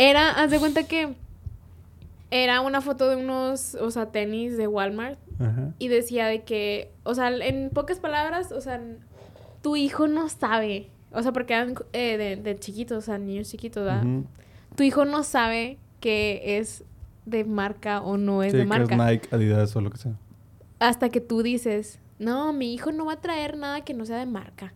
Era, haz de cuenta que era una foto de unos, o sea, tenis de Walmart. Ajá. Y decía de que, o sea, en pocas palabras, o sea, tu hijo no sabe. O sea, porque eran eh, de, de chiquitos, o sea, niños chiquitos, ¿verdad? Tu hijo no sabe que es de marca o no es Sí, de que marca. es Nike, Adidas o lo que sea. Hasta que tú dices, no, mi hijo no va a traer nada que no sea de marca.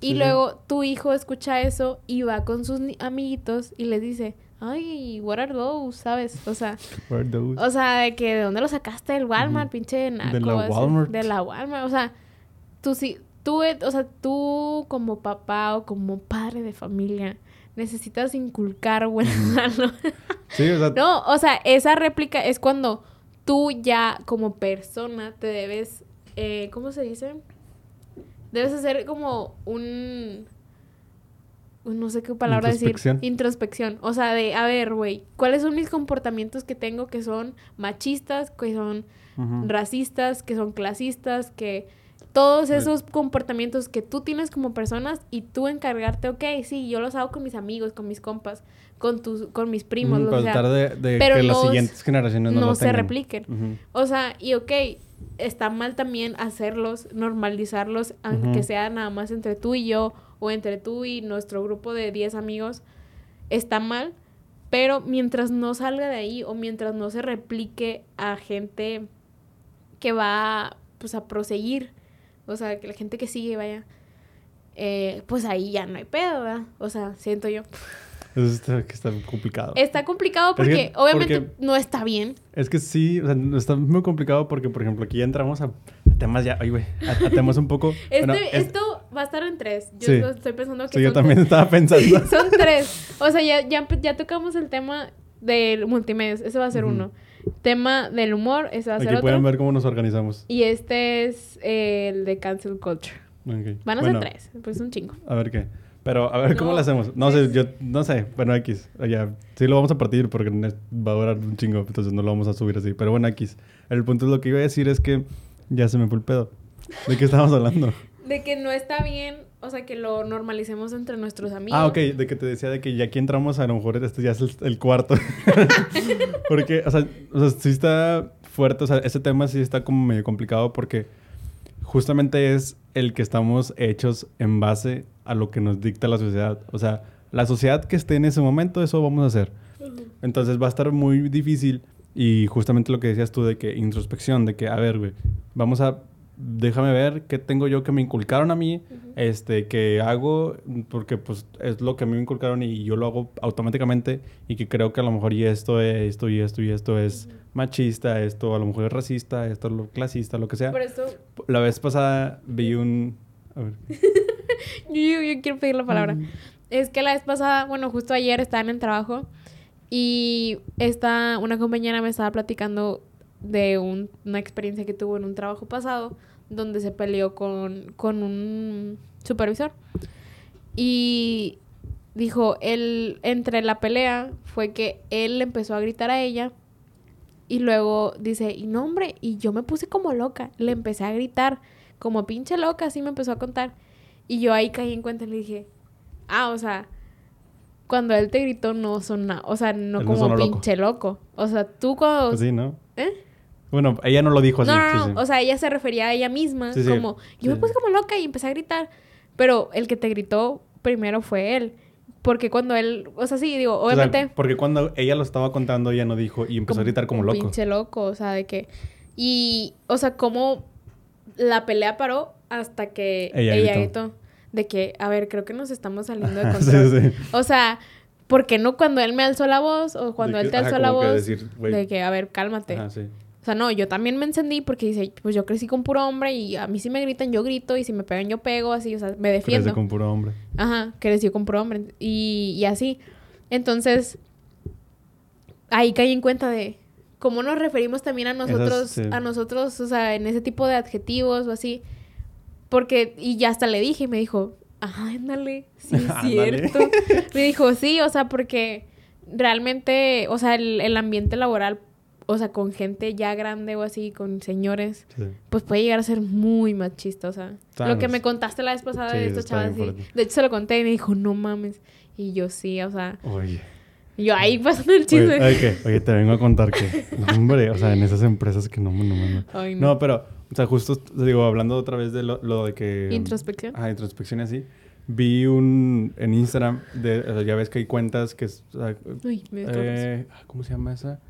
Y Sí, luego tu hijo escucha eso y va con sus amiguitos y les dice, ay, what are those? ¿Sabes? O sea, Where those? o sea, de que de dónde lo sacaste del Walmart, pinche naco, De la Walmart. De la Walmart. O sea, tú sí, tú, o sea, tú como papá o como padre de familia necesitas inculcar buenos valores. Sí, o sea, No, o sea, esa réplica es cuando tú ya como persona te debes, eh, ¿cómo se dice? Debes hacer como un, no sé qué palabra decir, Introspección. O sea, de, a ver, güey, ¿cuáles son mis comportamientos que tengo que son machistas, que son racistas, que son clasistas, que todos esos comportamientos que tú tienes como personas y tú encargarte, ok, sí, yo los hago con mis amigos, con mis compas, con tus, con mis primos, lo que sea de, de pero que las siguientes generaciones no, no, lo se repliquen. O sea, y ok, está mal también hacerlos, normalizarlos, aunque sea nada más entre tú y yo, o entre tú y nuestro grupo de 10 amigos, está mal, pero mientras no salga de ahí, o mientras no se replique a gente que va, pues, a proseguir, o sea, que la gente que sigue vaya, eh, pues ahí ya no hay pedo, ¿verdad? O sea, siento yo. Eso está, está complicado. Está complicado Es porque que- obviamente porque- no está bien. Es que sí, o sea, está muy complicado porque, por ejemplo, aquí ya entramos a, temas ya, ay, güey, a, a temas un poco... Este, bueno, es- Esto va a estar en tres. Yo Sí. estoy pensando que sí, yo son, también estaba pensando. son tres. O sea, ya, ya, ya tocamos el tema del multimedia. Ese va a ser Ujú. uno. Tema del humor, ese va a ser Aquí otro. pueden ver cómo nos organizamos. Y este es eh, el de cancel culture. Ok. Van a Bueno, ser tres. Pues un chingo. A ver qué. Pero, a ver, ¿cómo No, lo hacemos? No sé, yo no sé. Bueno, X. Ya, sí lo vamos a partir porque va a durar un chingo, entonces no lo vamos a subir así. Pero bueno, X. El punto es lo que iba a decir es que ya se me fue el pedo. ¿De qué estábamos hablando? De que no está bien, o sea, que lo normalicemos entre nuestros amigos. Ah, ok, de que te decía de que ya aquí entramos, a lo mejor este ya es el, el cuarto. porque, o sea, o sea, sí está fuerte, o sea, ese tema sí está como medio complicado porque justamente es el que estamos hechos en base a lo que nos dicta la sociedad. O sea, la sociedad que esté en ese momento, eso vamos a hacer. Entonces va a estar muy difícil y justamente lo que decías tú de que introspección, de que, a ver, güey, vamos a, déjame ver qué tengo yo que me inculcaron a mí, este, que hago, porque pues es lo que a mí me inculcaron y yo lo hago automáticamente y que creo que a lo mejor y esto, esto y esto y esto es machista, esto a lo mejor es racista, esto es lo clasista, lo que sea. Por eso, La vez pasada vi un... A ver. yo, yo- yo quiero pedir la palabra. Mm. Es que la vez pasada, bueno, justo ayer estaba en el trabajo y esta, una compañera me estaba platicando de un- una experiencia que tuvo en un trabajo pasado donde se peleó con, con un supervisor. Y dijo, él, entre la pelea fue que él empezó a gritar a ella y luego dice, y no hombre, y yo me puse como loca, le empecé a gritar como pinche loca, así me empezó a contar. Y yo ahí caí en cuenta y le dije, ah, o sea, cuando él te gritó no sonó, o sea, no Él como pinche loco. O sea, tú cuando... Pues sí, ¿no? ¿Eh? Bueno, ella no lo dijo así. no, no, sí. o sea, ella se refería a ella misma Sí, como, yo me puse como loca y empecé a gritar. Pero el que te gritó primero fue él. Porque cuando él, o sea, sí, digo, O sea, obviamente... porque cuando ella lo estaba contando, ella no dijo y empezó a gritar como loco. Pinche loco, o sea, de que... Y, o sea, como la pelea paró hasta que Ella ella, gritó. gritó. De que, a ver, creo que nos estamos saliendo de control. sí. O sea, ¿por qué no cuando él me alzó la voz o cuando él te alzó la voz? decir, de que, a ver, cálmate. Ajá, sí. O sea, no, yo también me encendí porque dice, pues yo crecí con puro hombre y a mí si me gritan, yo grito y si me pegan, yo pego, así, o sea, me defiendo. Crece con puro hombre. Ajá, creció con puro hombre y, y así. Entonces, ahí caí en cuenta de cómo nos referimos también a nosotros, sí. a nosotros, o sea, en ese tipo de adjetivos o así. Porque, y ya hasta le dije y me dijo, ah, ándale, sí es cierto. me dijo, sí, o sea, porque realmente, o sea, el, el ambiente laboral, o sea, con gente ya grande o así, con señores, Sí. pues puede llegar a ser muy machista, o sea. Lo que me contaste la vez pasada Sí, de eso esta está chava, bien sí. De hecho, se lo conté y me dijo, no mames. Y yo sí, o sea, Oye. Yo ahí pasando el chisme. oye. Oye, te vengo a contar que, no, hombre, o sea, en esas empresas que no, no, no, no. Ay, No, pero, o sea, justo, te digo, hablando otra vez de lo, lo de que... Introspección. Ah, introspección y así. Vi un, en Instagram, de, o sea, ya ves que hay cuentas que... o sea, Uy, me eh, ¿Cómo se llama esa?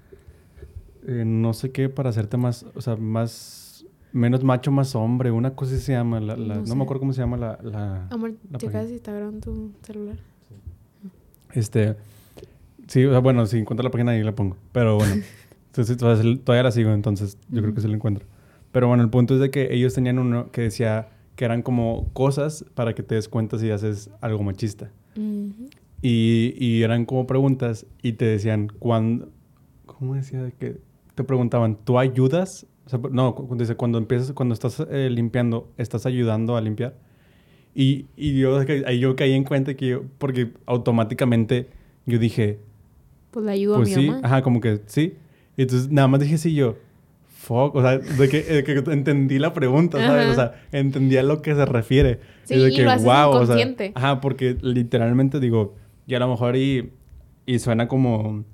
Eh, no sé qué, para hacerte más, o sea, más... Menos macho, más hombre. Una cosa se llama. La, la- No no, sé. me acuerdo cómo se llama la... la Amor, la página. si está grabando tu celular. Este... Sí, o sea, bueno, si encuentro la página ahí la pongo. Pero bueno. entonces, todavía, la sigo, entonces yo creo que sí la encuentro. Pero bueno, el punto es de que ellos tenían uno que decía que eran como cosas para que te des cuenta si haces algo machista. Ujú. Y, y eran como preguntas y te decían, cuando, ¿cómo decía? De que te preguntaban, ¿tú ayudas? O sea, no, dice, cuando empiezas, cuando estás eh, limpiando, ¿estás ayudando a limpiar? Y, y yo, ahí yo caí en cuenta que yo, porque automáticamente yo dije, Pues le ayudo pues a mi sí, mamá. ajá, como que sí. Y entonces nada más dije sí yo, fuck, o sea, de que, de que entendí la pregunta, ¿sabes? Ajá. O sea, entendí a lo que se refiere. Sí, Y de que, lo haces wow, o sea, inconsciente. ajá, porque literalmente digo, y a lo mejor y, y suena como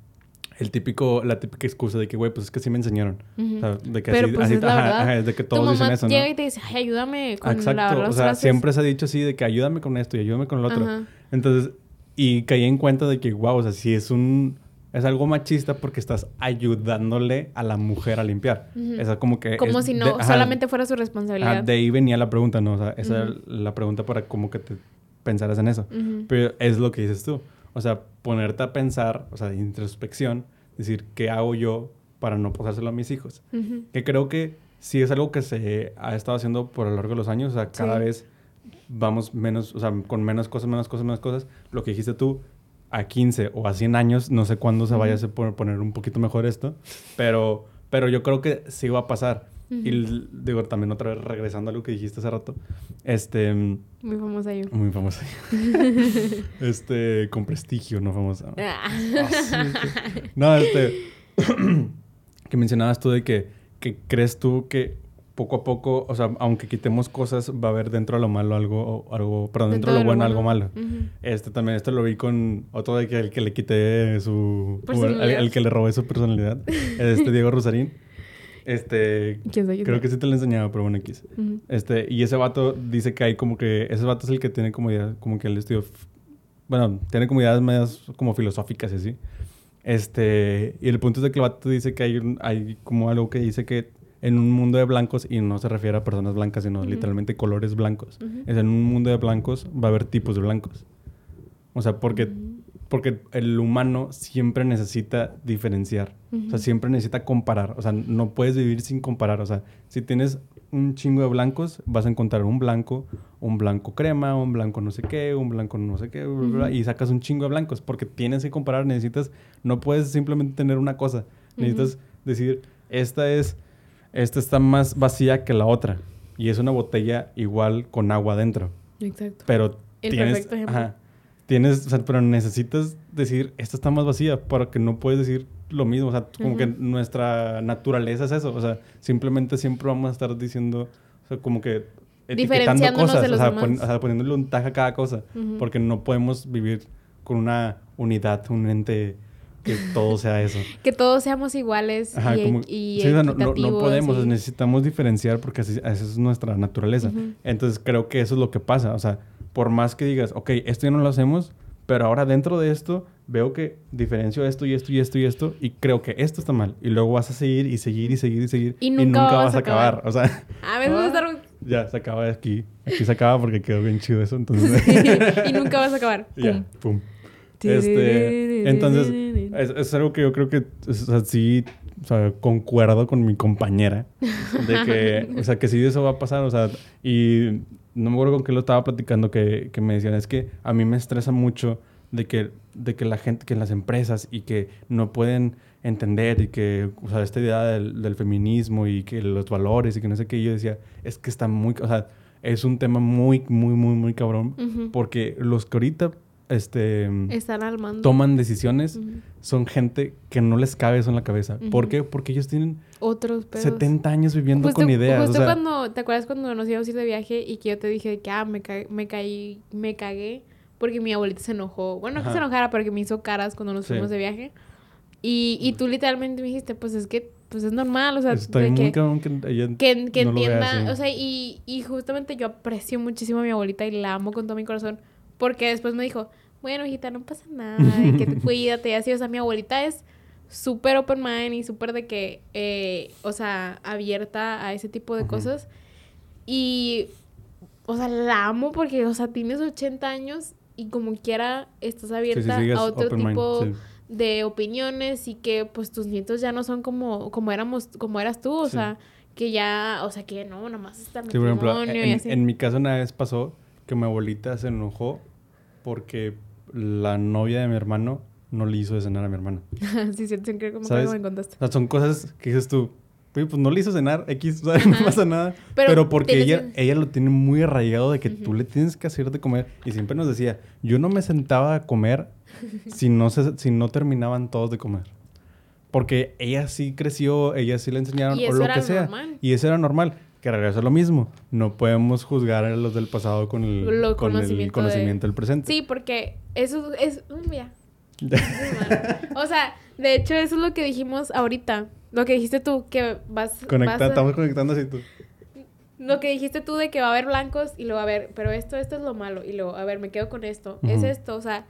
el típico, la típica excusa de que, güey, pues es que sí me enseñaron. Ujú. O sea, de que Pero así, pues así- es la ajá, verdad. ajá, es de que tu todos mamá dicen eso, ¿no? llega y te dice, ay, ayúdame con Exacto, lavar o sea, trastes". siempre se ha dicho así de que ayúdame con esto y ayúdame con lo otro. Entonces, y caí en cuenta de que, wow, o sea, sí es un... Es algo machista porque estás ayudándole a la mujer a limpiar. Ujú. Esa como que... Como es si de- no, ajá, solamente fuera su ajá, responsabilidad. de ahí venía la pregunta, ¿no? O sea, esa era la pregunta para como que te pensaras en eso. Pero es lo que dices tú. O sea, ponerte a pensar, o sea, introspección, decir, ¿qué hago yo para no pasárselo a mis hijos? Que creo que sí es algo que se ha estado haciendo por a lo largo de los años. O sea, cada Sí. vez vamos menos, o sea, con menos cosas, menos cosas, menos cosas. Lo que dijiste tú, a 15 o a 100 años, no sé cuándo se vaya a poner un poquito mejor esto, pero, pero yo creo que sí va a pasar. Y digo, también otra vez regresando a lo que dijiste hace rato, este, Muy famosa yo. muy famosa. este, con prestigio, no famosa. Ah. No, este. que mencionabas tú de que, que crees tú que poco a poco, o sea, aunque quitemos cosas, va a haber dentro de lo malo algo, algo perdón, dentro, de lo bueno, algo malo. Ujú. Este también, esto lo vi con otro de que el que le quité su. el, el que le robé su personalidad. Este Diego Rosarín. Este. ¿Quién soy? ¿Quién Creo que sí te lo enseñaba, pero bueno, X. Ujú. Este, y ese vato dice que hay como que. Ese vato es el que tiene como idea, como que el estudio. f- Bueno, tiene como ideas medias como filosóficas y así. Este, y el punto es de que el vato dice que hay, un- hay como algo que dice que en un mundo de blancos, y no se refiere a personas blancas, sino Ujú. literalmente colores blancos. Ujú. Es en un mundo de blancos va a haber tipos de blancos. O sea, porque, Ujú. porque el humano siempre necesita diferenciar. O sea, siempre necesita comparar. O sea, no puedes vivir sin comparar. O sea, si tienes un chingo de blancos, vas a encontrar un blanco, un blanco crema, un blanco no sé qué, un blanco no sé qué, bla, bla, y sacas un chingo de blancos porque tienes que comparar. Necesitas, no puedes simplemente tener una cosa. Necesitas decir, esta es, esta está más vacía que la otra. Y es una botella igual con agua adentro. Exacto. Pero El tienes, ajá, tienes, o sea, pero necesitas decir, esta está más vacía, porque no puedes decir lo mismo. O sea, como que nuestra naturaleza es eso. O sea, simplemente siempre vamos a estar diciendo, o sea, como que etiquetando cosas, de o sea, demás. pon- o sea, poniéndole un taja a cada cosa, porque no podemos vivir con una unidad, un ente que todo sea eso. Que todos seamos iguales Ajá, y, como- y sí, o sea, no, no- podemos, y- necesitamos diferenciar porque así, esa es nuestra naturaleza. Ujú. Entonces creo que eso es lo que pasa. O sea, por más que digas, ok, esto ya no lo hacemos, pero ahora dentro de esto veo que diferencio esto y esto y esto y esto y creo que esto está mal. Y luego vas a seguir y seguir y seguir y seguir Y nunca vas a acabar. O sea, A veces vas a estar... ya se acaba aquí. Aquí se acaba porque quedó bien chido eso. Entonces, y nunca vas a acabar. ya, Pum. Este, entonces, es, es algo que yo creo que, o sea, concuerdo con mi compañera de que, o sea, que sí eso va a pasar, o sea, y no me acuerdo con qué lo estaba platicando que, que me decían, es que a mí me estresa mucho de que, de que la gente, que las empresas y que no pueden entender y que, o sea, esta idea del, del feminismo y que los valores y que no sé qué, y yo decía, es que está muy, o sea, es un tema muy, muy, muy, muy cabrón, porque los que ahorita, este Están al mando. toman decisiones Ujú. son gente que no les cabe eso en la cabeza. ¿Por Ujú. qué? Porque ellos tienen Otros pedos. 70 años viviendo Justo, con ideas. justo o sea, cuando, ¿te acuerdas cuando nos íbamos a ir de viaje y que yo te dije que, ah, me, ca- me caí, me cagué porque mi abuelita se enojó. Bueno, no que Ajá. se enojara, pero que me hizo caras cuando nos Sí. fuimos de viaje. Y, y tú literalmente me dijiste, pues es que pues es normal, o sea, de que, que que, que no entienda, o sea, y, y justamente yo aprecio muchísimo a mi abuelita y la amo con todo mi corazón, porque después me dijo, bueno, hijita, no pasa nada, que te cuídate así, o sea, mi abuelita es súper open mind y súper de que, eh, o sea, abierta a ese tipo de cosas. Y, o sea, la amo porque, o sea, tienes 80 años y como quiera estás abierta a otro mind, tipo sí. de opiniones y que pues tus nietos ya no son como, como éramos, como eras tú, o sea, que ya, o sea, que no, nada más está Sí, por ejemplo, y así. en mi caso una vez pasó que mi abuelita se enojó porque la novia de mi hermano no le hizo de cenar a mi hermano. sí, sí, creo que acuerdo ¿Sabes? que me contaste. O sea, son cosas que dices tú, "Oye, pues no le hizo cenar, X, ¿sabes? no pasa nada. Pero Pero, porque tienes ella, ella lo tiene muy arraigado de que tú Ujú. le tienes que hacer de comer. Y siempre nos decía, yo no me sentaba a comer si no, se, si no terminaban todos de comer. Porque ella sí creció, ella sí le enseñaron, Y o lo era que sea. normal. Y eso era normal. Que regreso a lo mismo. No podemos juzgar a los del pasado con el, Lo con el conocimiento de- conocimiento del presente. Sí, porque eso es... mm, Mira. o sea, de hecho, eso es lo que dijimos ahorita. Lo que dijiste tú, que vas... Conecta, vas a- estamos conectando así tú. Lo que dijiste tú de que va a haber blancos y luego a ver, pero esto, esto es lo malo. Y luego, a ver, me quedo con esto. Es esto, o sea,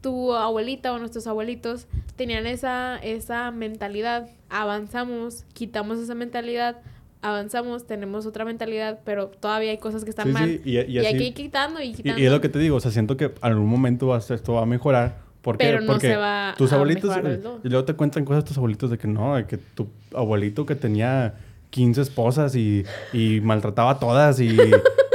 tu abuelita o nuestros abuelitos tenían esa, esa mentalidad. Avanzamos, quitamos esa mentalidad, avanzamos, tenemos otra mentalidad, pero todavía hay cosas que están Sí, mal. sí, y, y y hay así- que ir quitando y quitando. y es lo que te digo, o sea, siento que en algún momento va a ser- esto va a mejorar. ¿Por qué? Pero no Porque se va tus a abuelitos, eh, y luego te cuentan cosas tus abuelitos de que no, de que tu abuelito que tenía 15 esposas y, y maltrataba a todas y,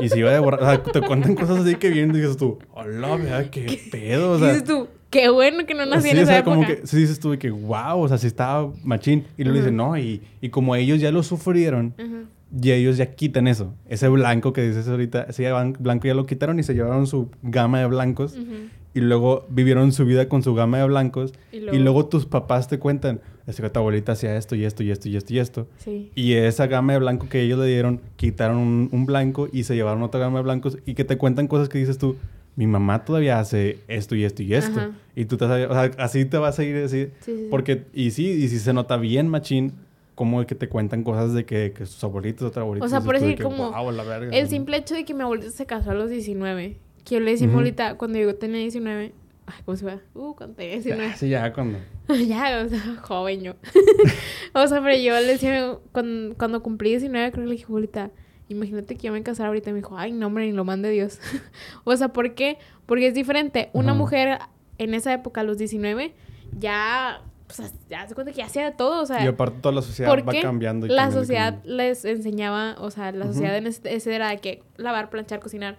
y se iba de borrar. O sea, te cuentan cosas así que bien dices tú, hola, vea, qué pedo. O sea, dices tú, qué bueno que no nací Sí, en o esa sea, época. como que sí dices tú de que wow, o sea, sí estaba machín. Y luego Ujú. dicen, no, y, y como ellos ya lo sufrieron, Ujú. y ellos ya quitan eso. Ese blanco que dices ahorita, ese blanco ya lo quitaron y se llevaron su gama de blancos. Ujú. Y luego vivieron su vida con su gama de blancos. Y Y luego- luego, tus papás te cuentan, es que tu abuelita hacía esto y esto y esto y esto y esto. Sí. Y esa gama de blanco que ellos le dieron, quitaron un, un blanco y se llevaron otra gama de blancos. Y que te cuentan cosas que dices tú, mi mamá todavía hace esto y esto y esto. Ajá. Y tú te vas a- o sea, así te vas a ir así. Sí, sí. Porque, y sí, y sí se nota bien machín como de que te cuentan cosas de que, que sus abuelitos, otra abuelita. O sea, por decir, que, como "Guau, la verga", El ¿no? simple hecho de que mi abuelita se casó a los 19. Que yo le decía a mi Ujú. abuelita, cuando yo tenía 19... Ay, ¿cómo se va? Uh, cuando tenía 19. Ah, Sí, ya cuando. ya, o sea, joven yo. o sea, pero yo le decía, cuando, cuando cumplí 19, creo que le dije, abuelita, imagínate que yo me casara ahorita. Y me dijo, ay, no, hombre, ni lo mande Dios. o sea, ¿por qué? Porque es diferente. Una mujer en esa época, a los 19, ya, pues, ya se cuenta que ya hacía de todo. O sea, Y aparte toda la sociedad va cambiando. y la sociedad les enseñaba, o sea, la sociedad en ese, ese era de que lavar, planchar, cocinar.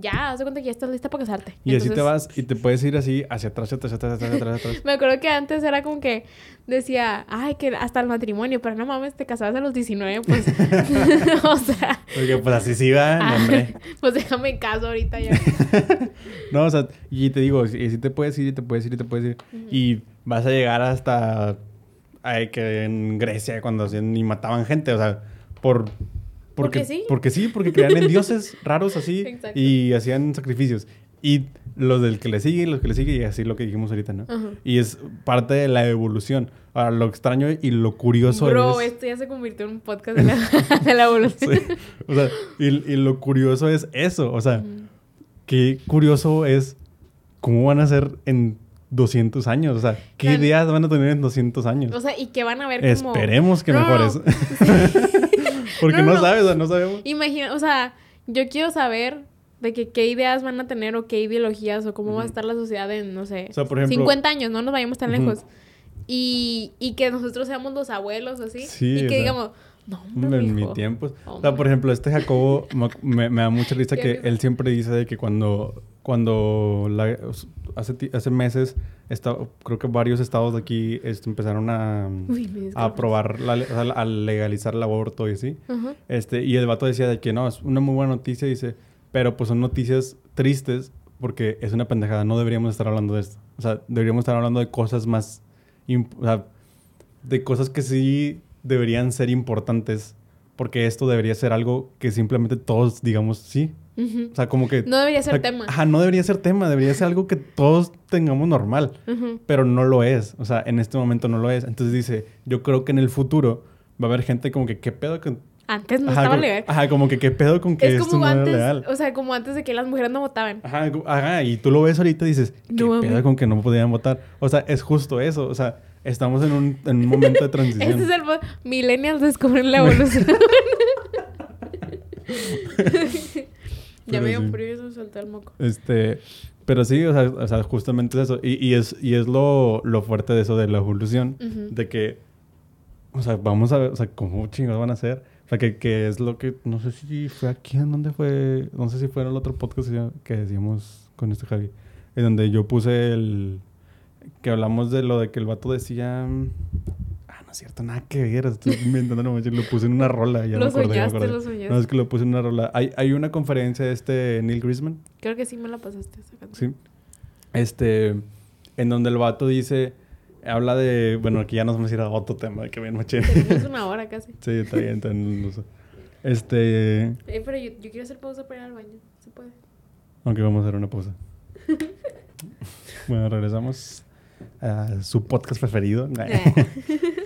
Ya, haz de cuenta que ya estás lista para casarte. Y así te vas y te puedes ir así hacia atrás, hacia atrás, hacia atrás, hacia atrás, hacia atrás. Me acuerdo que antes era como que decía, ay, que hasta el matrimonio, pero no mames, te casabas a los 19, pues. o sea, Porque pues así sí va, ah, hombre. pues déjame caso ahorita ya. No, o sea, y te digo, y sí te puedes ir y te puedes ir y te puedes ir. Y vas a llegar hasta ay, que en Grecia cuando hacían y mataban gente, o sea, por Porque sí. Porque sí, porque creían en dioses raros así Exacto. y hacían sacrificios. Y los del que le sigue los que le sigue y así lo que dijimos ahorita, ¿no? Ajá. Y es parte de la evolución. Ahora, lo extraño y lo curioso Bro, es... esto ya se convirtió en un podcast de la, de la evolución. Sí. O sea, y, y lo curioso es eso. O sea, Ujú. qué curioso es cómo van a ser en 200 años. O sea, qué Claro. ideas van a tener en 200 años. O sea, y que van a ver como... Esperemos que No, no, mejores. Porque No, no, no. sabes, o sea, no sabemos. Imagina, o sea, yo quiero saber de que qué ideas van a tener o qué ideologías o cómo va a estar la sociedad en, no sé, O sea, por ejemplo- 50 años, no nos vayamos tan Ujú. lejos. Y, y que nosotros seamos los abuelos así. Sí, y o que sea, digamos, no, hombre, En mi mijo". tiempo. O sea, por ejemplo, este Jacobo me, me- da mucha risa que él siempre dice de que cuando, cuando la- hace, hace meses, esta- creo que varios estados de aquí este, empezaron a, Uy, a aprobar, la, a legalizar el aborto y así. Ajá. Este, y el vato decía de que no, es una muy buena noticia, dice, pero pues son noticias tristes porque es una pendejada, no deberíamos estar hablando de esto. O sea, deberíamos estar hablando de cosas más, o sea, de cosas que sí deberían ser importantes, porque esto debería ser algo que simplemente todos digamos, sí, O sea, como que... No debería ser o sea, tema. Ajá, no debería ser tema, debería ser algo que todos tengamos normal, pero no lo es. O sea, en este momento no lo es. Entonces dice, yo creo que en el futuro va a haber gente como que, ¿qué pedo con...? Antes no ajá, estaba como, legal. ajá, como que, ¿qué pedo con que Es esto como no antes, era legal? o sea, como antes de que las mujeres no votaban. Ajá, ajá, y tú lo ves ahorita y dices, ¿qué No pedo con que no podían votar? O sea, es justo eso. O sea, estamos en un, en un momento de transición. Este es el... Millennials descubren la evolución. ya me dio sí. frío y se soltó el moco. Este, pero sí, o sea, o sea, justamente es eso. Y, y es, y es lo, lo fuerte de eso de la evolución. De que, o sea, vamos a ver, o sea, cómo chingados van a ser. O sea, que, que es lo que, no sé si fue aquí, ¿en dónde fue? No sé si fue en el otro podcast que- que decíamos con este Javi. En donde yo puse el, que hablamos de lo de que el vato decía... Es cierto, nada que ver. Estoy inventando, no manches, lo puse en una rola. Ya Lo soñaste, lo soñaste. No, es que lo puse en una rola. Hay, hay una conferencia de este Neil Grisman, Creo que sí me la pasaste esa canción. Sí. Este, en donde el vato dice, habla de, bueno, aquí ya nos vamos a ir a otro tema, que bien machín. Tenemos una hora casi. sí, está bien, está bien. Este, Eh, pero yo, yo quiero hacer pausa para ir al baño. ¿Se puede? aunque vamos a hacer una pausa. bueno, regresamos a su podcast preferido.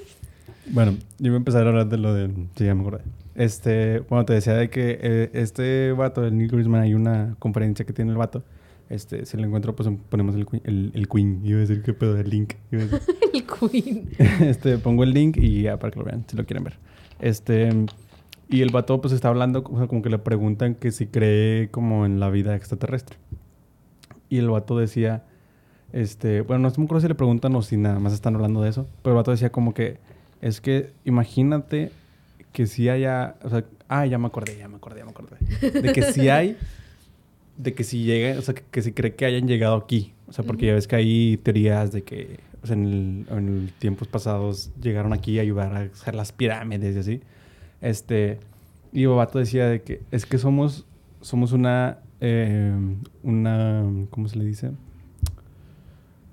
bueno, yo voy a empezar a hablar de lo del, sí, ya me acordé. Este, bueno, te decía de que eh, este vato, el Neil Grisman, hay una conferencia que tiene el vato. Este, si lo encuentro, pues ponemos el, queen- el, el Queen. Iba a decir que pedo, el link. Iba a decir. el Queen. este, pongo el link y ya para que lo vean, si lo quieren ver. Este, y el vato pues está hablando, o sea, como que le preguntan que si cree como en la vida extraterrestre. Y el vato decía, este, bueno, no me acuerdo si le preguntan o si nada más están hablando de eso, pero el vato decía como que, es que imagínate que si haya, o sea, ah, ya me acordé, ya me acordé, ya me acordé. De que si hay, de que si llega, o sea, que, que si cree que hayan llegado aquí. O sea, porque ya ves que hay teorías de que o sea, en, el- en tiempos pasados llegaron aquí a ayudar a hacer las pirámides y así. Este, y Bobato decía de que es que somos, somos una, eh, una, ¿cómo se le dice?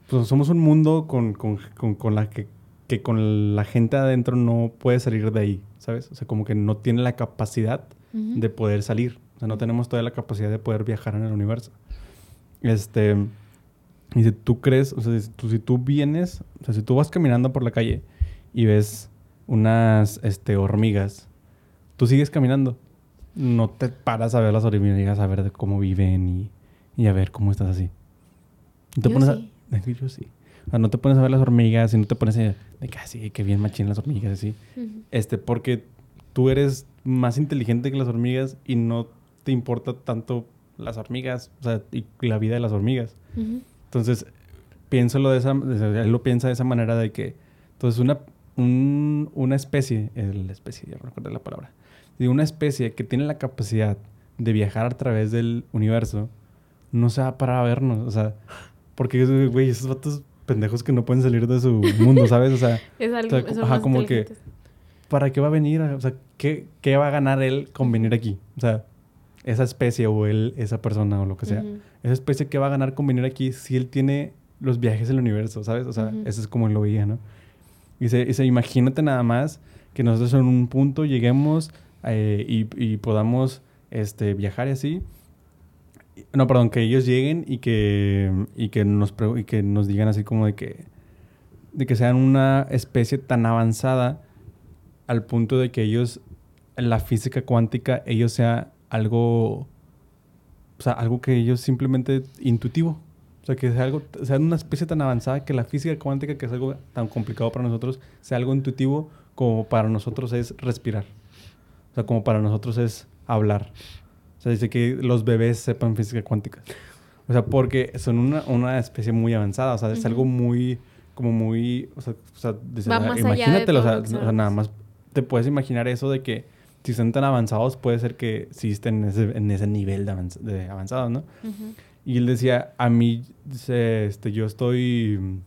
Pues somos un mundo con, con, con, con la que, que con la gente adentro no puede salir de ahí, ¿sabes? O sea, como que no tiene la capacidad de poder salir. O sea, no tenemos todavía la capacidad de poder viajar en el universo. Este. Y si tú crees, o sea, si tú, si tú vienes, o sea, si tú vas caminando por la calle y ves unas este, hormigas, tú sigues caminando. No te paras a ver las hormigas, a ver de cómo viven y, y a ver cómo estás así. Te Yo pones sí. a. Yo sí. O sea, no te pones a ver las hormigas y no te pones a. De que así, que bien machín las hormigas, así. Este, porque tú eres más inteligente que las hormigas y no te importa tanto las hormigas, o sea, y la vida de las hormigas. Entonces, piénsalo de esa, él lo piensa de esa manera de que, entonces, una, un- una especie, el especie, ya me recuerdo la palabra, de una especie que tiene la capacidad de viajar a través del universo, no se va a parar a vernos, o sea, porque, güey, esos vatos pendejos que no pueden salir de su mundo, ¿sabes? O sea, Es algo, O sea, ajá, como que-. ¿para qué va a venir? O sea, ¿qué, qué va a ganar él con venir aquí? O sea, esa especie o él, esa persona o lo que sea. Esa especie que va a ganar con venir aquí si él tiene los viajes del universo, ¿sabes? O sea, Ujú. eso es como él lo veía, ¿no? Y dice, dice, imagínate nada más que nosotros en un punto lleguemos eh, y, y podamos este, viajar y así. No, perdón, que ellos lleguen y que, y que, nos, y que nos digan así como de que, de que sean una especie tan avanzada al punto de que ellos, la física cuántica, ellos sea algo, o sea, algo que ellos simplemente intuitivo. O sea, que sea algo, sea una especie tan avanzada que la física cuántica, que es algo tan complicado para nosotros, sea algo intuitivo como para nosotros es respirar. O sea, como para nosotros es hablar. O sea, dice que los bebés sepan física cuántica. O sea, porque son una, una especie muy avanzada. O sea, es algo muy, como muy, o sea, o sea, dice, Va o sea, más allá de imagínatelo, o sea, o nada más te puedes imaginar eso de que si están tan avanzados, puede ser que sí estén en ese, en ese nivel de, avanz- de avanzados, ¿no? Ujú. Y él decía, a mí, dice, este, yo estoy mm,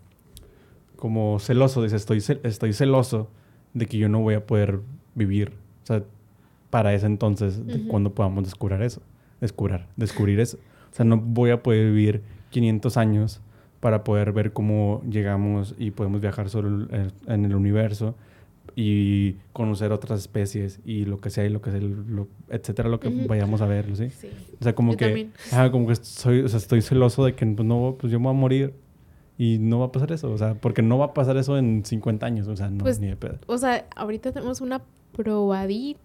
como celoso, dice, estoy, cel- estoy celoso de que yo no voy a poder vivir, o sea, para ese entonces, cuando podamos descubrir eso, descubrir, descubrir eso. O sea, no voy a poder vivir 500 años para poder ver cómo llegamos y podemos viajar el- en el universo y conocer otras especies y lo que sea y lo que sea, lo- etcétera, lo que Ujú. vayamos a ver, ¿sí? Sí. O sea, como Yo que, ajá, como que soy, o sea, estoy celoso de que pues, no, pues yo me voy a morir y no va a pasar eso, o sea, porque no va a pasar eso en 50 años, o sea, no, Pues, ni de pedo. O sea, ahorita tenemos una probadita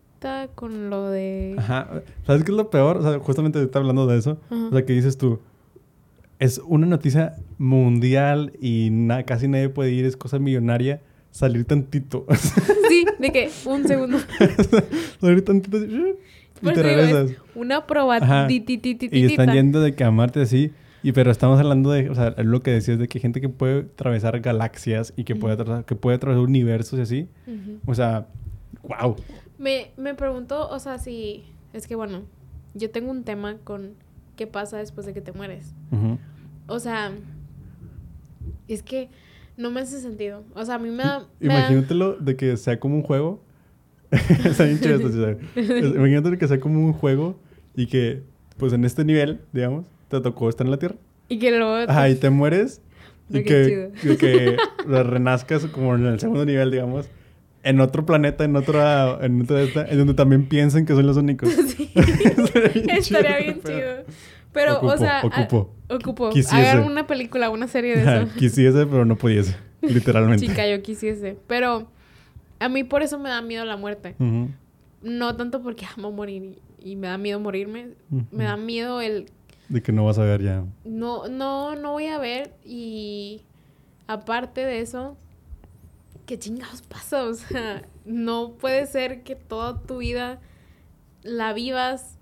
con lo de... Ajá, ¿sabes qué es lo peor? O sea, justamente ahorita hablando de eso, Ajá. o sea, que dices tú, es una noticia mundial y na- casi nadie puede ir, es cosa millonaria, salir tantito. Sí, de que un segundo. salir tantito y te eso digo, regresas. Una Ajá. probadititititita. Y están yendo de que a Marte así. Y pero estamos hablando de, o sea, es lo que decías de que gente que puede atravesar galaxias y que puede, Ujú. atra- que puede atravesar universos y así. Ujú. O sea, wow. Me, me preguntó, o sea, si... Es que bueno, yo tengo un tema con qué pasa después de que te mueres. O sea, es que no me hace sentido. O sea, a mí me da... me da- Imagínatelo de que sea como un juego. Está bien chido esto, que sea como un juego y que, pues en este nivel, digamos, te tocó estar en la Tierra. Y que luego... Ajá, y te mueres. Y que, qué y que renazcas como en el segundo nivel, digamos. En otro planeta, en otra, en otra en donde también piensen que son los únicos. Sí. Estaría bien Estaría chido, bien pero- chido. Pero, Ocupo, o sea... a- ocupo. Ocupo. Quisiese. Hagan una película, una serie de eso. Quisiese, pero no pudiese. Literalmente. Chica, yo quisiese. Pero a mí por eso me da miedo la muerte. No tanto porque amo morir y, me da miedo morirme. Me da miedo el... De que no vas a ver ya. No, no, no voy a ver y aparte de eso, ¿qué chingados pasa? O sea, no puede ser que toda tu vida la vivas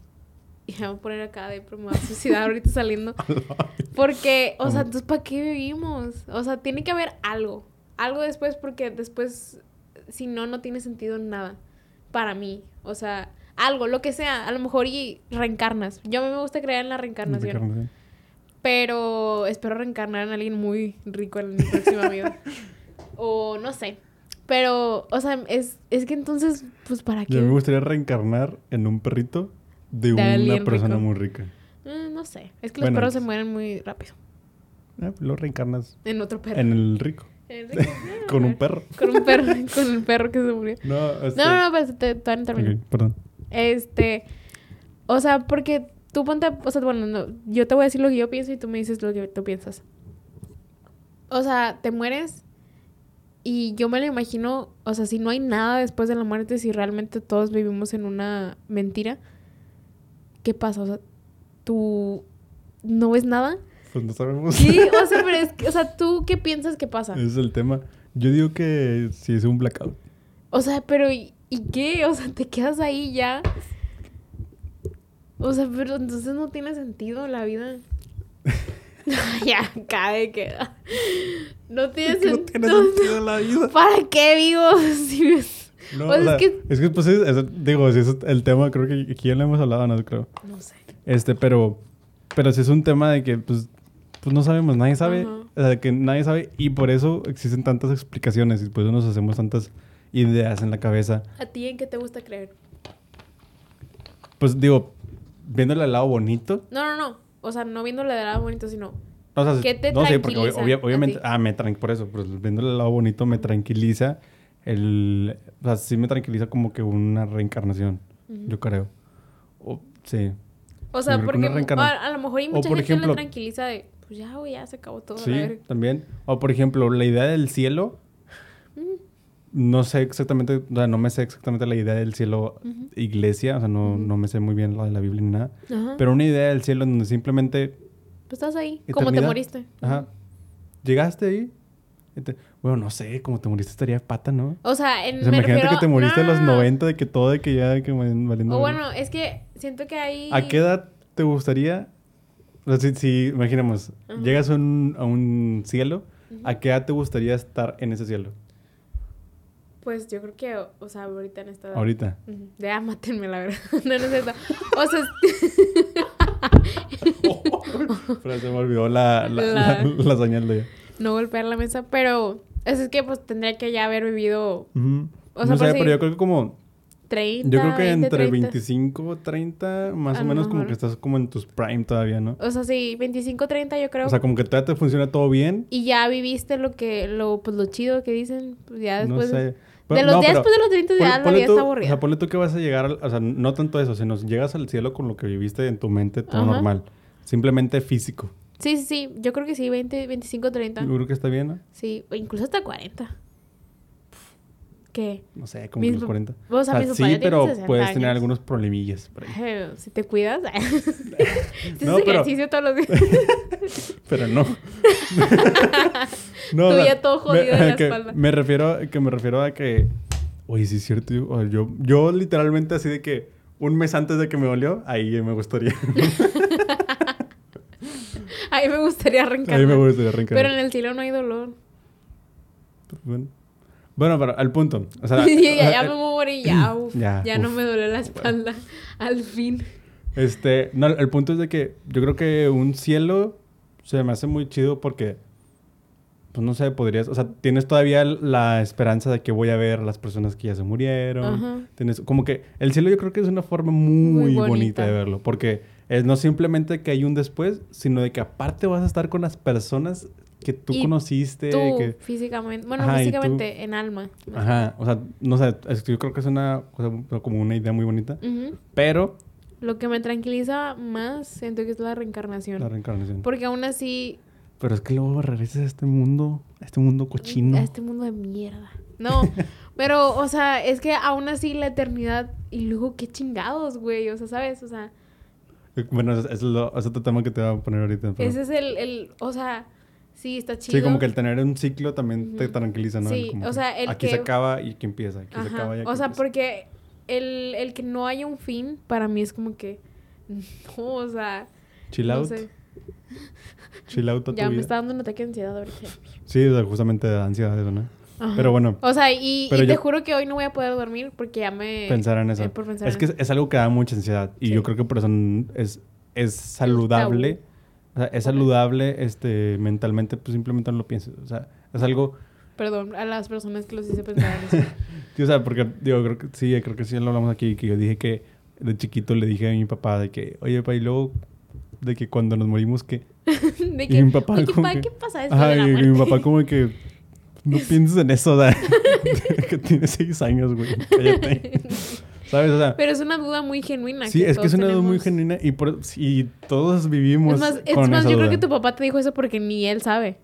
y me voy a poner acá de a suicidar ahorita saliendo. Porque, o sea, entonces, ¿para qué vivimos? O sea, tiene que haber algo. Algo después porque después, si no, no tiene sentido nada para mí. O sea, algo, lo que sea. A lo mejor y reencarnas. Yo a mí me gusta creer en la reencarnación. Reencarnación. Pero espero reencarnar en alguien muy rico en mi próxima vida. o no sé. Pero, o sea, es, es que entonces, pues, ¿para qué? Yo me gustaría reencarnar en un perrito de, De una persona rico. muy rica. Eh, no sé. Es que Bueno, los perros se mueren muy rápido. Ah, pues lo reencarnas En otro perro. en el rico. En el rico, eh, Con un perro. Con un perro. con el perro que se murió. No, este... No, no, pues te, todavía no termino. Ok, perdón. Este, o sea, porque tú ponte, o sea, bueno, no, yo te voy a decir lo que yo pienso y tú me dices lo que tú piensas. O sea, te mueres y yo me lo imagino, o sea, si no hay nada después de la muerte, si realmente todos vivimos en una mentira, ¿qué pasa? O sea, tú no ves nada. Pues no sabemos. Sí, o sea, pero es que, o sea, ¿tú qué piensas que pasa? Ese es el tema. Yo digo que si es un blackout. O sea, pero ¿y, y qué? O sea, te quedas ahí ya. O sea, pero entonces no tiene sentido la vida. ya, cae que no tiene Que no sentido. tiene sentido la vida. ¿Para qué vivo? Si ves- No, Pues o es que- es que pues es- es- digo, si es el tema, creo que aquí ya lo hemos hablado, no creo. No sé. Este, pero, pero si es un tema de que, pues, pues no sabemos, nadie sabe, o sea, que nadie sabe y por eso existen tantas explicaciones y por eso nos hacemos tantas ideas en la cabeza. ¿A ti en qué te gusta creer? Pues digo, viéndole al lado bonito, No, no, no. O sea, no viéndole de lado bonito, sino... o sea, ¿Qué te no sé, porque obvia- obviamente, ah, me por eso, pues viéndole al lado bonito me tranquiliza el, o sea, sí me tranquiliza como que una reencarnación, yo creo. O, sí. O sea, Yo porque a, lo mejor hay O, mucha por gente ejemplo- tranquiliza de... Pues ya, güey, ya se acabó todo. Sí, verga". también. O por ejemplo, la idea del cielo. No sé exactamente, o sea, no me sé exactamente la idea del cielo Ujú. iglesia, o sea, no, Ujú. no me sé muy bien la de la Biblia ni nada. Ajá. Pero una idea del cielo donde simplemente, Pues estás ahí. Como te moriste. ajá, llegaste ahí. te- bueno, no sé, como te moriste estaría pata, ¿no? O sea, en, O sea, me imagínate refiero- que te moriste no, a los no, no. 90, de que todo, de que ya, de que valiendo. O bueno, es que siento que hay... ¿A qué edad te gustaría? O sea, si, si imaginemos, llegas a un, a un cielo. ¿a qué edad te gustaría estar en ese cielo? Pues yo creo que, o sea, ahorita en esta edad. Ahorita. De ah, mátenme, la verdad. no, no es cierto. O sea, Pero se me olvidó la, la, La- señal de... no golpear la mesa, pero es, es que pues tendría que ya haber vivido. O sea, no sé, por pero si- yo creo que como... 30, Yo creo que 20, entre 30. 25, 30, más o menos como que estás como en tus prime todavía, ¿no? O sea, sí, 25, 30 yo creo. O sea, como que todavía te funciona todo bien. y ya viviste lo que, lo, pues lo chido que dicen. Pues ya No después. Sé. De Pero- los no, días pero después de los 30 pon- ya la vida tú- está O aburrida. sea, ponle tú que vas a llegar, al- o sea, no tanto eso, sino llegas al cielo con lo que viviste en tu mente, todo Ajá. normal. Simplemente físico. Sí, sí, sí. Yo creo que sí, 20, 25, 30. Yo creo que está bien, ¿no? Sí, o incluso hasta 40. ¿Qué? No sé, como Mis los pa- 40. o sea, sí, pero 60 puedes tener años. algunos problemillas por ahí. Si te cuidas. si No, pero- ejercicio todos los días. Pero no. Tú ya todo jodido de la que espalda. Me refiero, que me refiero a que... Oye, sí es cierto. Yo, o yo, yo literalmente así de que un mes antes de que me dolió, ahí me gustaría. A mí me gustaría arrancar. ahí me gustaría arrancar. Pero en el cielo no hay dolor. Bueno. Bueno, pero al punto. O sea, ya, ya, ya eh, me morí, ya, uf, Ya, ya, no me duele la espalda. Al fin. Este, no, el punto es de que yo creo que un cielo se me hace muy chido porque, pues no sé, podrías, o sea, tienes todavía la esperanza de que voy a ver a las personas que ya se murieron. Ajá. Tienes, como que el cielo yo creo que es una forma muy, Muy bonita. bonita. de verlo, porque es no simplemente que hay un después, sino de que aparte vas a estar con las personas que tú Y conociste, Tú, que, físicamente. Bueno, Ajá, y tú- físicamente, en alma. ajá, o sea, no sé, es que yo creo que es una como una idea muy bonita, Ujú. pero Lo que me tranquiliza más, siento que es la reencarnación. la reencarnación. Porque aún así, Pero es que luego regresas a este mundo, a este mundo cochino. a este mundo de mierda. No, pero, o sea, es que aún así la eternidad. Y luego, qué chingados, güey. O sea, ¿sabes? O sea, Bueno, es, es, lo, es otro tema que te voy a poner ahorita. pero- ese es el, el. O sea, sí, está chido. Sí, como que el tener un ciclo también te tranquiliza, ¿no? Sí, Como o sea, el Aquí que- se acaba y aquí empieza. Aquí se acaba y aquí O sea, empieza. porque el, el que no haya un fin, para mí es como que. No, o sea. Chill no out. sé. Chill out a tu Ya me vida. está dando un ataque de ansiedad ahorita. Sí, o sea, justamente de ansiedad, eso, ¿no? Ajá. Pero bueno, O sea, y, te yo- juro que hoy no voy a poder dormir porque ya me... pensar en eso. eh, por pensar es en que eso. es, algo que da mucha ansiedad. Y Sí. yo creo que por eso es, es saludable. O sea, es saludable este, mentalmente, pues simplemente no lo pienses. O sea, es algo... Perdón, a las personas que los hice pensar en eso. Sí, o sea, porque digo, creo que sí, creo que sí lo hablamos aquí, que yo dije que de chiquito le dije a mi papá de que, oye, papá, y luego de que cuando nos morimos, que... De Y que, mi papá oye, que- ¿qué pasa después Ajá, de la y, y mi papá como que, no pienses en eso, sea, que tiene seis años, güey, cállate. ¿Sabes? O sea, Pero es una duda muy genuina. sí, es que es una duda muy genuina y, por, y todos vivimos Es más, es con más esa yo creo que tu papá te dijo eso porque ni él sabe.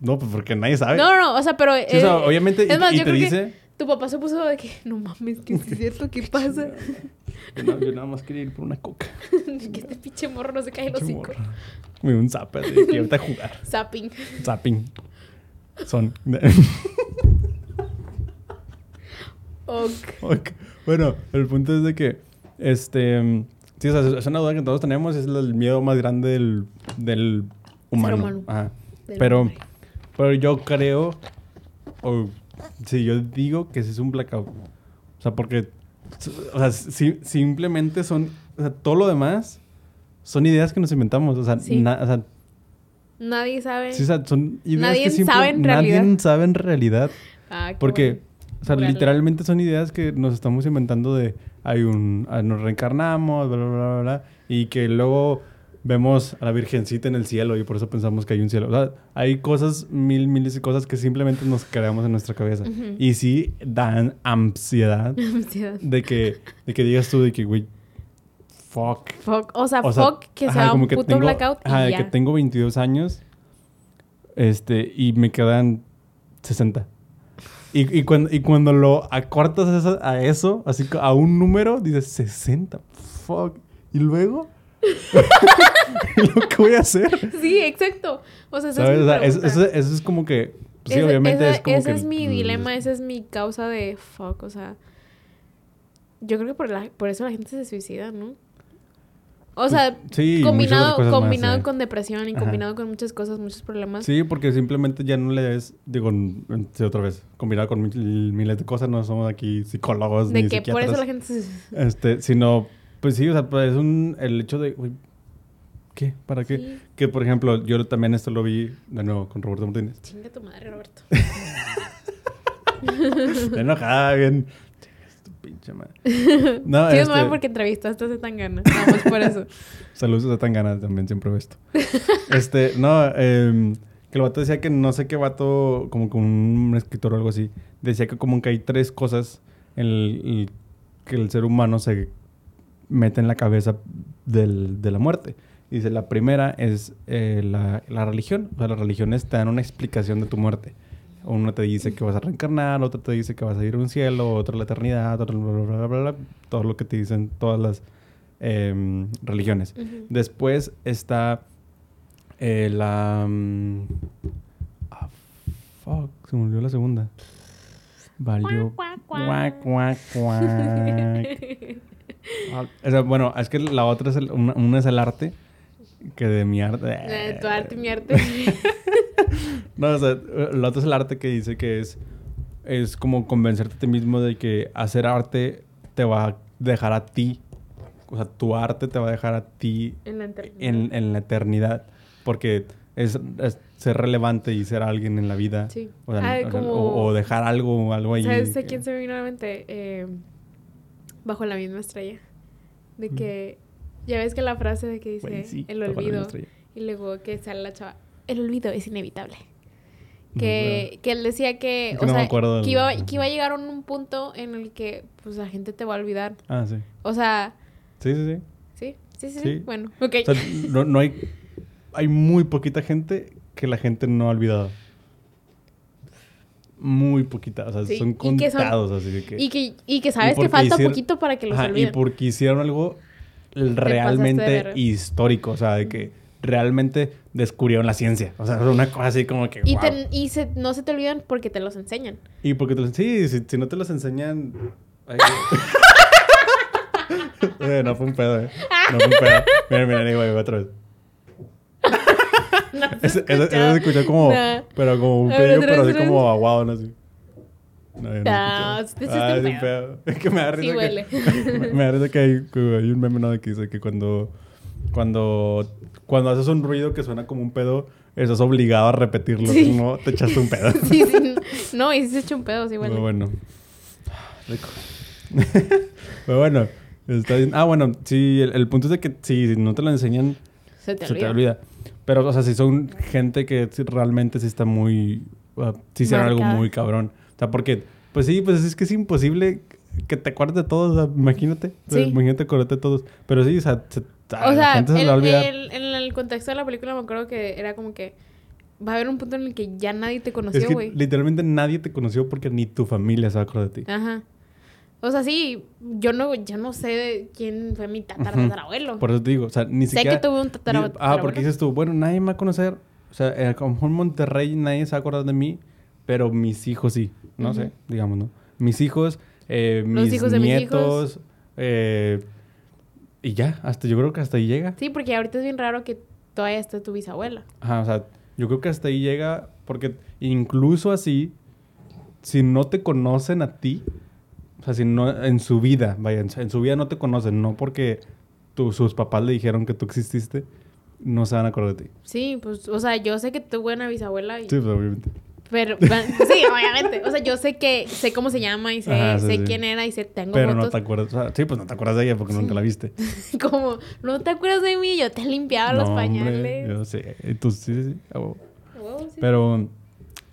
No, pues porque nadie sabe. No, no, o sea, pero... Sí, o sea, eh, obviamente, y, es más, y yo te creo que dice... tu papá se puso de que, no mames, que es cierto, ¿qué pasa? Yo, no- yo nada más quería ir por una coca. que este pinche morro no se cae Pinche hocico. Me un zap así, que ahorita a jugar. Zapping. Zapping. Son. Ok. Ok. Bueno, el punto es de que, este, sí, o sea, es una duda que todos tenemos, es el miedo más grande del, del humano. humano. Ajá. Del Pero, hombre. pero yo creo, o sí, yo digo que ese es un blackout. O sea, porque, o sea, si- simplemente son, o sea, todo lo demás son ideas que nos inventamos. O sea, Sí. na- o sea, Nadie sabe. sí, o sea, son ideas Nadie que simple- sabe en nadie realidad. sabe en realidad. Ah, Porque, bueno. O sea, literalmente son ideas que nos estamos inventando de hay un ah, nos reencarnamos, bla, bla, bla, bla, y que luego vemos a la Virgencita en el cielo y por eso pensamos que hay un cielo. O sea, hay cosas, mil, miles de cosas que simplemente nos creamos en nuestra cabeza. Y sí dan ansiedad Ansiedad. de que, de que digas tú de que, güey, fuck. Fuck. O sea, O sea, fuck que ajá, sea un puto tengo- blackout y ajá, de ya. que tengo 22 años este, y me quedan 60. Y, y, cuando, y cuando lo acortas a eso, a eso, así a un número, dices 60. Fuck. Y luego, ¿lo que voy a hacer? Sí, exacto. O sea, ¿Sabes? es O sea, eso, eso- eso es como que. pues sí, obviamente es como ese que. es mi mm, dilema, esa es mi causa de fuck, o sea... Yo creo que por, la, por eso la gente se suicida, ¿no? O sea, Pues, sí, combinado, más, combinado con depresión y Ajá. combinado con muchas cosas, muchos problemas. Sí, porque simplemente ya no le des, digo, otra vez, combinado con mil- miles de cosas, no somos aquí psicólogos de ni que por eso la gente se. Este, sino, pues sí, o sea, pues es un, el hecho de, güey, ¿qué? ¿Para qué? Sí. Que, por ejemplo, yo también esto lo vi de nuevo con Roberto Martínez. Chinga tu madre, Roberto. Enojada, bien. Pinche madre. No, Sí, es este, mal porque entrevistaste a Zetangana. Nada más por eso. Saludos a Tangana, también siempre esto. este, no, em, Que el vato decía que no sé qué vato, como con un escritor o algo así, decía que como que hay tres cosas en el, el- que el ser humano se mete en la cabeza del- de la muerte. Dice, la primera es eh, la, la religión. O sea, las religiones te dan una explicación de tu muerte. Uno te dice que vas a reencarnar, otro te dice que vas a ir a un cielo, otro a la eternidad, otro bla, bla, bla, bla, bla, todo lo que te dicen todas las em, religiones. Después está eh, la... ah, fuck, se me olvidó la segunda. Valió... Cuac, Cuac, cuac. cuac, cuac. Ah, o sea, bueno, es que la otra es el, una, una es el arte, que de mi arte... Eh, tu arte, mi arte. No, o sea, la otra es el arte que dice que es, es como convencerte a ti mismo de que hacer arte te va a dejar a ti, o sea, tu arte te va a dejar a ti en la eternidad. en, en la eternidad, porque es, es ser relevante y ser alguien en la vida. Sí. O, sea, Ah, o sea, como- o- o dejar algo, algo ahí. ¿Sabes a quién se me vino a la mente? Eh, bajo la misma estrella. De que... Ya ves que la frase de que dice sí, el olvido. Y luego que sale la chava. El olvido es inevitable. No, Que, que él decía que, Es que o no sea, del- que, iba, que iba a llegar a un punto en el que pues la gente te va a olvidar. Ah, sí. O sea, Sí, sí, sí. sí, sí, sí, sí. Bueno, ok. O sea, no, no hay... Hay muy poquita gente que la gente no ha olvidado. Muy poquita. O sea, Sí, son contados, así que... y, que, y que sabes que falta hicieron- poquito para que los Ajá, y porque hicieron algo realmente histórico. O sea, de que realmente descubrieron la ciencia. O sea, una cosa así como que... Y, wow. te- y se- no se te olvidan porque te los enseñan. Y porque te los... Sí, si, si no te los enseñan... ay. Eh, no fue un pedo, eh. No fue un pedo. Mira, mira, voy, otra vez. No se ese escuchaba. se escuchó como... No. Pero como un pedo, pero así como aguado, ¿no? Así. No, yo No, es Ah, es un pedo. pedo. Es que me da Sí risa huele. que... me da risa que hay, que hay un meme, ¿no? De que dice que cuando... Cuando... Cuando haces un ruido que suena como un pedo, estás obligado a repetirlo. Sí. No, te echaste un pedo. Sí, sí. No, y sí se echa un pedo, sí, Pero bueno. Rico. Pero bueno. Está bien. Ah, bueno. Sí, el, el punto es de que si no te lo enseñan, Se te se olvida. te olvida. Pero, o sea, si son gente que realmente sí está muy... uh, sí hicieron algo muy cabrón. O sea, porque... Pues sí, pues es que es imposible que te acuerdes de todos. O sea, imagínate. Sea, Sí. imagínate acordarte de todos. Pero sí, o sea... se- O la sea, gente se el- el- en el contexto de la película me acuerdo que era como que va a haber un punto en el que ya nadie te es conoció, que güey. literalmente nadie te conoció porque ni tu familia se va a acordar de ti. Ajá. O sea, sí, yo no, yo no sé de quién fue mi tatarabuelo. Por eso te digo, o sea, ni sé siquiera... que tuve un tatara- Di- Ah, tatarabuelo. porque dices tú, bueno, nadie me va a conocer. O sea, a lo mejor en Monterrey nadie se va a acordar de mí, pero mis hijos sí. No sé, digamos, ¿no? Mis hijos, eh, Los mis hijos de mis nietos, eh, y ya, hasta yo creo que hasta ahí llega. Sí, porque ahorita es bien raro que todavía esté tu bisabuela. Ajá, o sea, yo creo que hasta ahí llega, porque incluso así, si no te conocen a ti, o sea, si no, en su vida, vaya, en su- en su vida no te conocen, no porque tu- sus papás le dijeron que tú exististe, no se van a acordar de ti. Sí, pues, o sea, yo sé que tuve una bisabuela y... Sí, pues obviamente. Pero, sí, obviamente. O sea, yo sé que, sé cómo se llama y sé, Ajá, sí, sé sí. quién era y sé, tengo Pero no te acuerdas. o sea, sí, pues no te acuerdas de ella porque nunca la viste. Como, ¿no te acuerdas de mí? Yo te limpiaba los No, hombre, pañales. yo sé. Y tú sí. Oh, sí. Pero,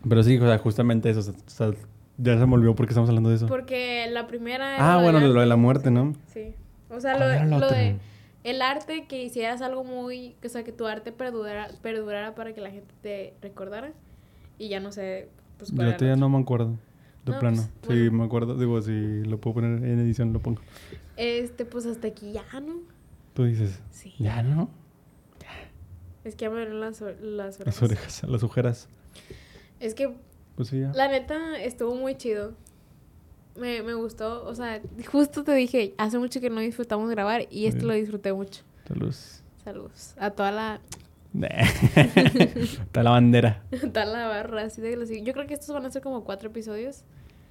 pero sí, o sea, justamente eso. O sea, ya se me olvidó porque estamos hablando de eso. Porque la primera... Ah, bueno, lo de la muerte, ¿no? Sí. O sea, ¿Cuál lo, era la lo de... El arte, que hicieras algo muy... O sea, que tu arte perdurara, perdurara para que la gente te recordara. Y ya no sé... Pues, cuál Yo era te ya no me acuerdo. De No, plano. pues, Sí, bueno. me acuerdo. Digo, si lo puedo poner en edición, lo pongo. Este, pues hasta aquí ya, ¿no? Tú dices, Sí. ya no. Es que ya me duelen las, las orejas. Las orejas, las ojeras. Es que Pues sí, ya. La neta estuvo muy chido. Me, me gustó. O sea, justo te dije, hace mucho que no disfrutamos grabar y Sí. lo disfruté mucho. Saludos. Saludos. A toda la, Está la bandera. toda la barra. Así de los- Yo creo que estos van a ser como cuatro episodios.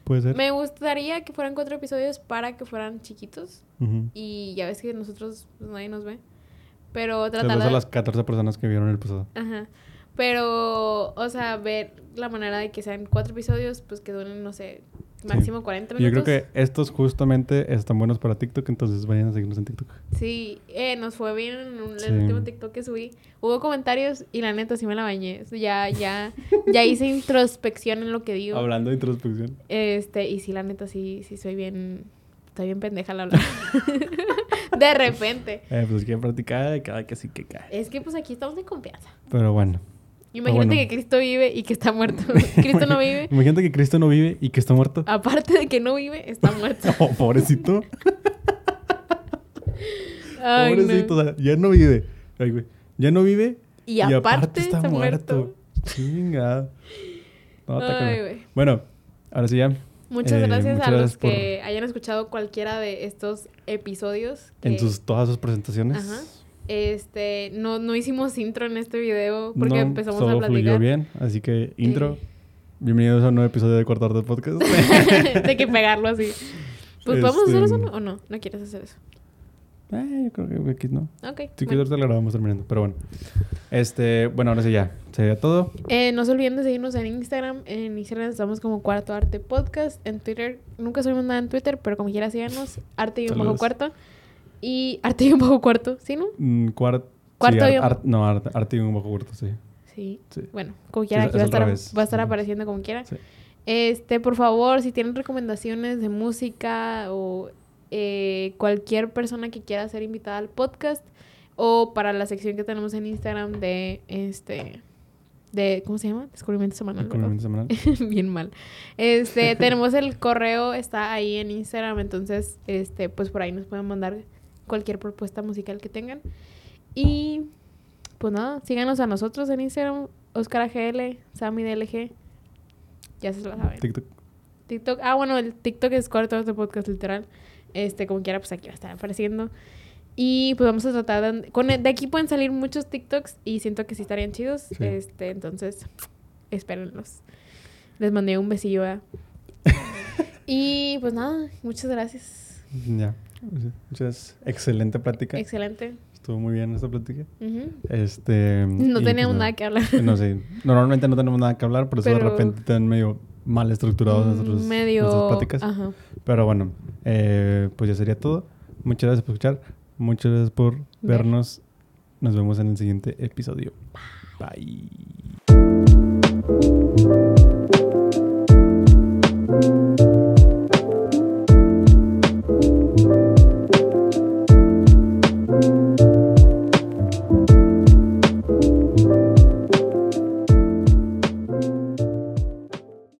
Puede ser. Me gustaría que fueran cuatro episodios para que fueran chiquitos. Y ya ves que nosotros, pues nadie nos ve. Pero tratar Saludos a de... las 14 personas que vieron el pasado. Ajá. Pero, o sea, ver la manera de que sean cuatro episodios, pues que duren, no sé, máximo 40 Yo minutos. creo que estos justamente están buenos para TikTok, entonces vayan a seguirnos en TikTok. Sí, eh, nos fue bien en un- Sí. el último TikTok que subí. Hubo comentarios y la neta sí me la bañé. Ya, ya, ya hice introspección en lo que digo. Hablando de introspección. Este, y sí, la neta sí, sí soy bien, estoy bien pendeja al hablar. de repente. Eh, pues que practicar, cada que sí que cae. Es que pues aquí estamos en confianza. Pero bueno. Imagínate bueno. que Cristo vive y que está muerto. Cristo no vive. Imagínate que Cristo no vive y que está muerto. Aparte de que no vive, está muerto. Oh, pobrecito. Ay, no. pobrecito. o sea, ya no vive. Ay, güey. Ya no vive. Y aparte está muerto. Chinga. No, Ay. Bueno, ahora sí ya. Muchas Eh, gracias muchas a los por- que hayan escuchado cualquiera de estos episodios. En sus, todas sus presentaciones. Ajá. Este, no, no hicimos intro en este video porque no, empezamos a platicar. fluyó bien. Así que, intro. Eh. Bienvenidos a un nuevo episodio de Cuarto Arte Podcast. de que pegarlo así. Pues podemos hacer Este, eso ¿no? o no, no quieres hacer eso. Eh, yo creo que aquí no. Ok. Sí, que bueno. ahorita lo grabamos terminando. Pero bueno. Este, bueno, ahora sí ya. Sería todo. Eh, no se olviden de seguirnos en Instagram. En Instagram estamos como Cuarto Arte Podcast. En Twitter, nunca subimos nada en Twitter, pero como quiera síganos. Arte y un bajo cuarto. Y Arte y un bajo cuarto, ¿sí, no? Mm, cuart- Cuarto sí, y un- no, arte, arte y un bajo corto, sí. Sí. Sí. Bueno, como quiera, aquí va estar, va a estar apareciendo como quiera. Este, por favor, si tienen recomendaciones de música o eh, cualquier persona que quiera ser invitada al podcast o para la sección que tenemos en Instagram de este de ¿cómo se llama? Descubrimiento semanal. Descubrimiento semanal. Bien mal. Este, tenemos el correo, está ahí en Instagram, entonces, este, pues por ahí nos pueden mandar cualquier propuesta musical que tengan. Y pues nada, síganos a nosotros en Instagram, Oscar AGL, Sammy DLG. Ya se lo saben. TikTok. TikTok, ah, bueno, el TikTok es corto de podcast literal. Este, como quiera, pues aquí va a estar apareciendo. Y pues vamos a tratar de... Con, de aquí pueden salir muchos TikToks y siento que sí estarían chidos. Sí. Este, entonces, espérenlos. Les mandé un besillo. ¿verdad? y pues nada, muchas gracias. Ya. Muchas. Excelente plática. Excelente. Estuvo muy bien esta plática. Este. No y, teníamos pues, nada que hablar. No sé. Normalmente no tenemos nada que hablar, por eso de Pero- repente están medio mal estructurados nuestros, Medio... nuestras pláticas. Ajá. Pero bueno, eh, pues ya sería todo. Muchas gracias por escuchar. Muchas gracias por Ver. vernos. Nos vemos en el siguiente episodio. Bye.